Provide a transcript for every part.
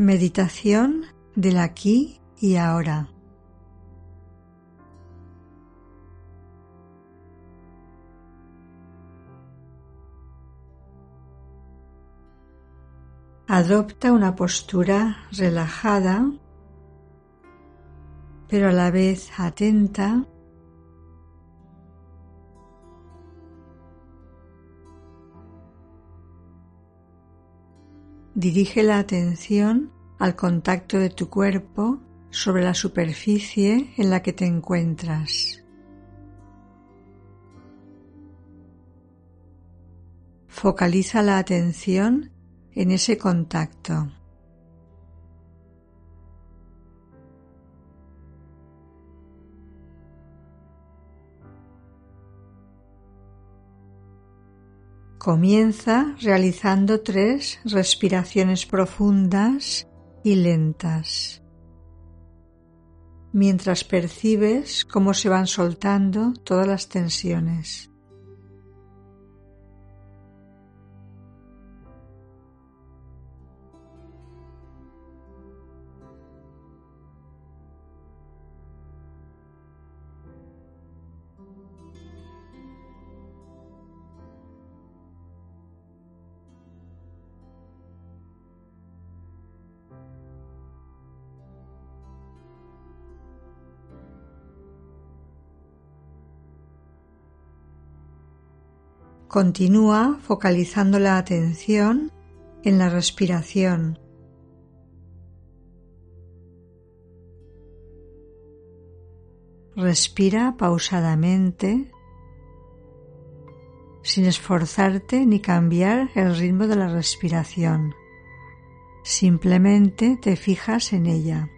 Meditación del aquí y ahora. Adopta una postura relajada, pero a la vez atenta. Dirige la atención al contacto de tu cuerpo sobre la superficie en la que te encuentras. Focaliza la atención en ese contacto. Comienza realizando tres respiraciones profundas y lentas, mientras percibes cómo se van soltando todas las tensiones. Continúa focalizando la atención en la respiración. Respira pausadamente sin esforzarte ni cambiar el ritmo de la respiración. Simplemente te fijas en ella.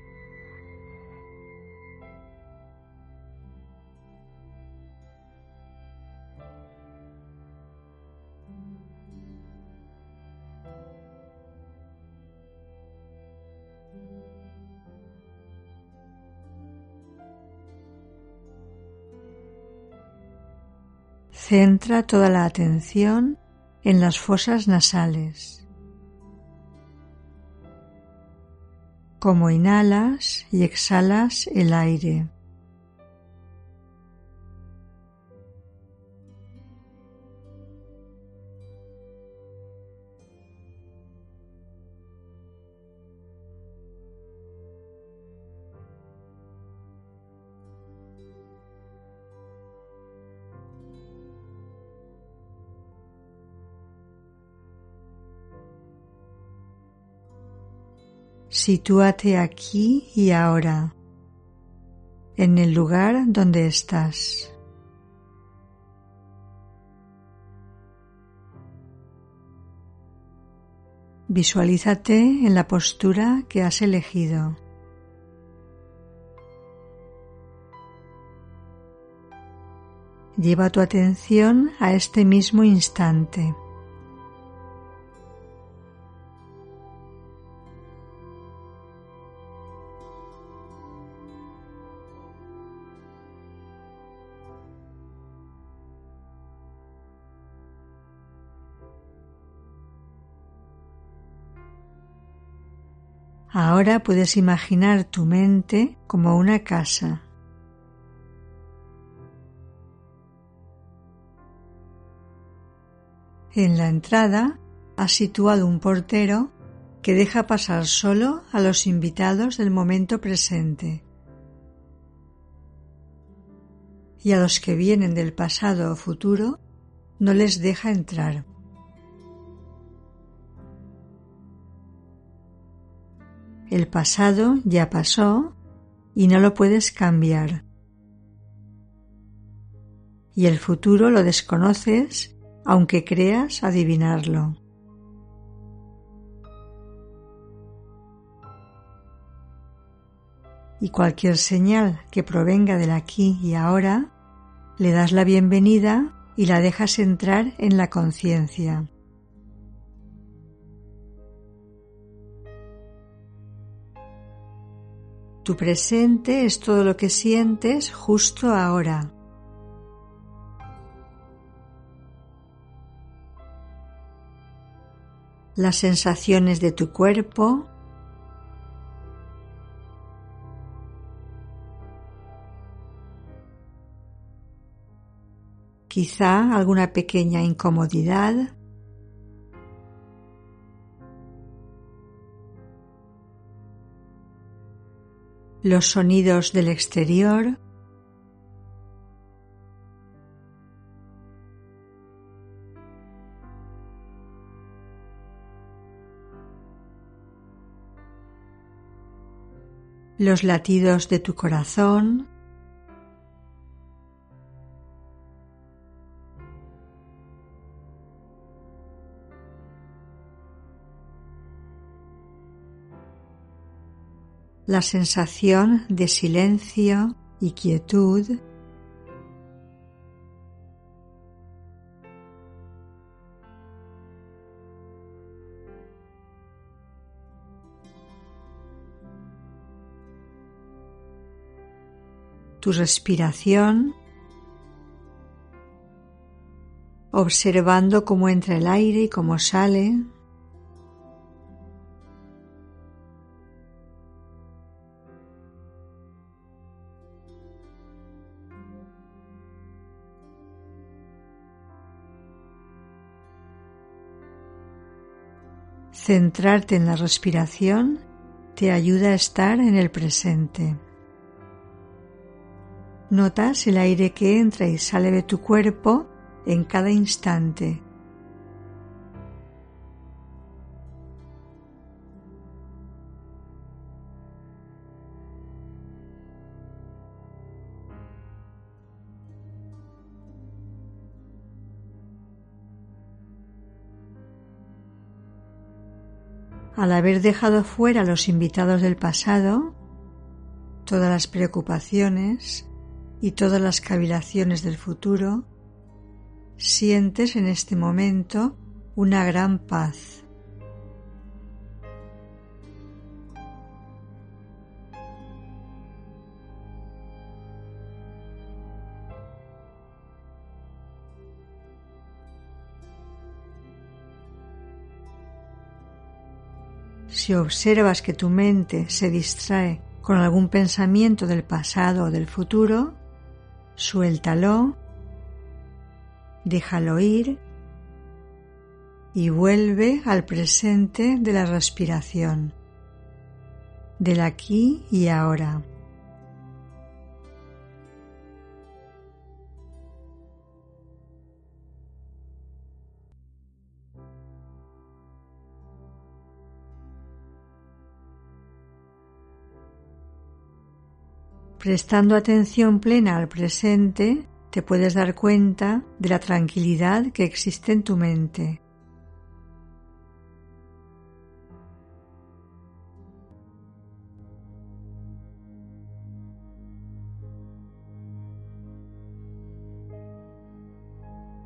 Centra toda la atención en las fosas nasales. Como inhalas y exhalas el aire. Sitúate aquí y ahora, en el lugar donde estás. Visualízate en la postura que has elegido. Lleva tu atención a este mismo instante. Ahora puedes imaginar tu mente como una casa. En la entrada has situado un portero que deja pasar solo a los invitados del momento presente. Y a los que vienen del pasado o futuro no les deja entrar. El pasado ya pasó y no lo puedes cambiar. Y el futuro lo desconoces aunque creas adivinarlo. Y cualquier señal que provenga del aquí y ahora, le das la bienvenida y la dejas entrar en la conciencia. Tu presente es todo lo que sientes justo ahora. Las sensaciones de tu cuerpo, quizá alguna pequeña incomodidad. Los sonidos del exterior, los latidos de tu corazón, la sensación de silencio y quietud tu respiración, observando cómo entra el aire y cómo sale. Centrarte en la respiración te ayuda a estar en el presente. Notas el aire que entra y sale de tu cuerpo en cada instante. Al haber dejado fuera los invitados del pasado, todas las preocupaciones y todas las cavilaciones del futuro, sientes en este momento una gran paz. Si observas que tu mente se distrae con algún pensamiento del pasado o del futuro, suéltalo, déjalo ir y vuelve al presente de la respiración, del aquí y ahora. Prestando atención plena al presente, te puedes dar cuenta de la tranquilidad que existe en tu mente.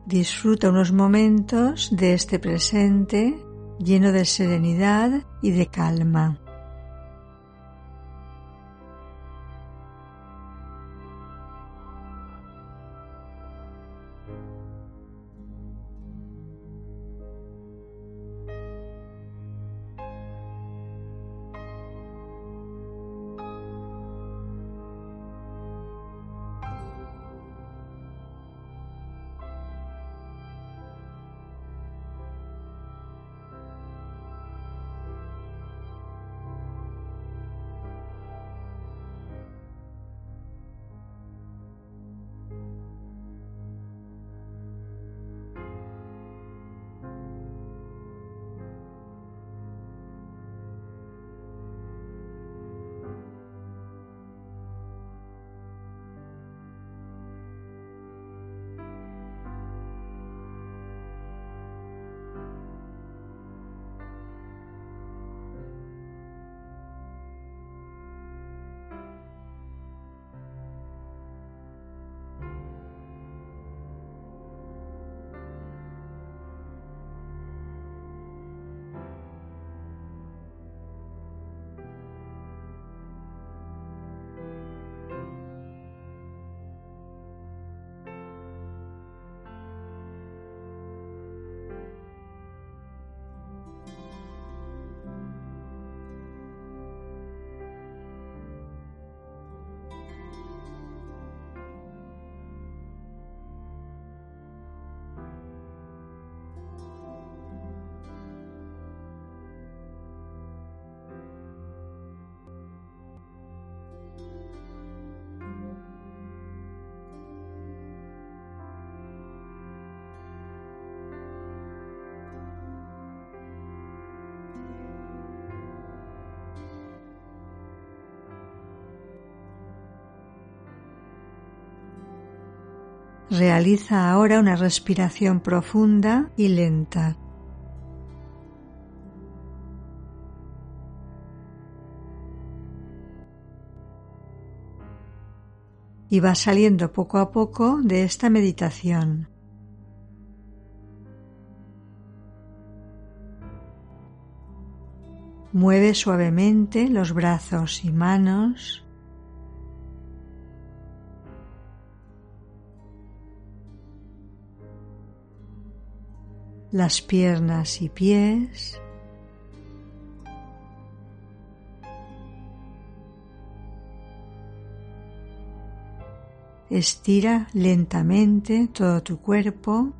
Disfruta unos momentos de este presente lleno de serenidad y de calma. Realiza ahora una respiración profunda y lenta. Y va saliendo poco a poco de esta meditación. Mueve suavemente los brazos y manos. Las piernas y pies. Estira lentamente todo tu cuerpo.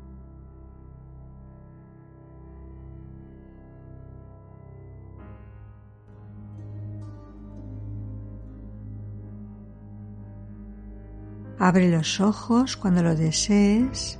Abre los ojos cuando lo desees.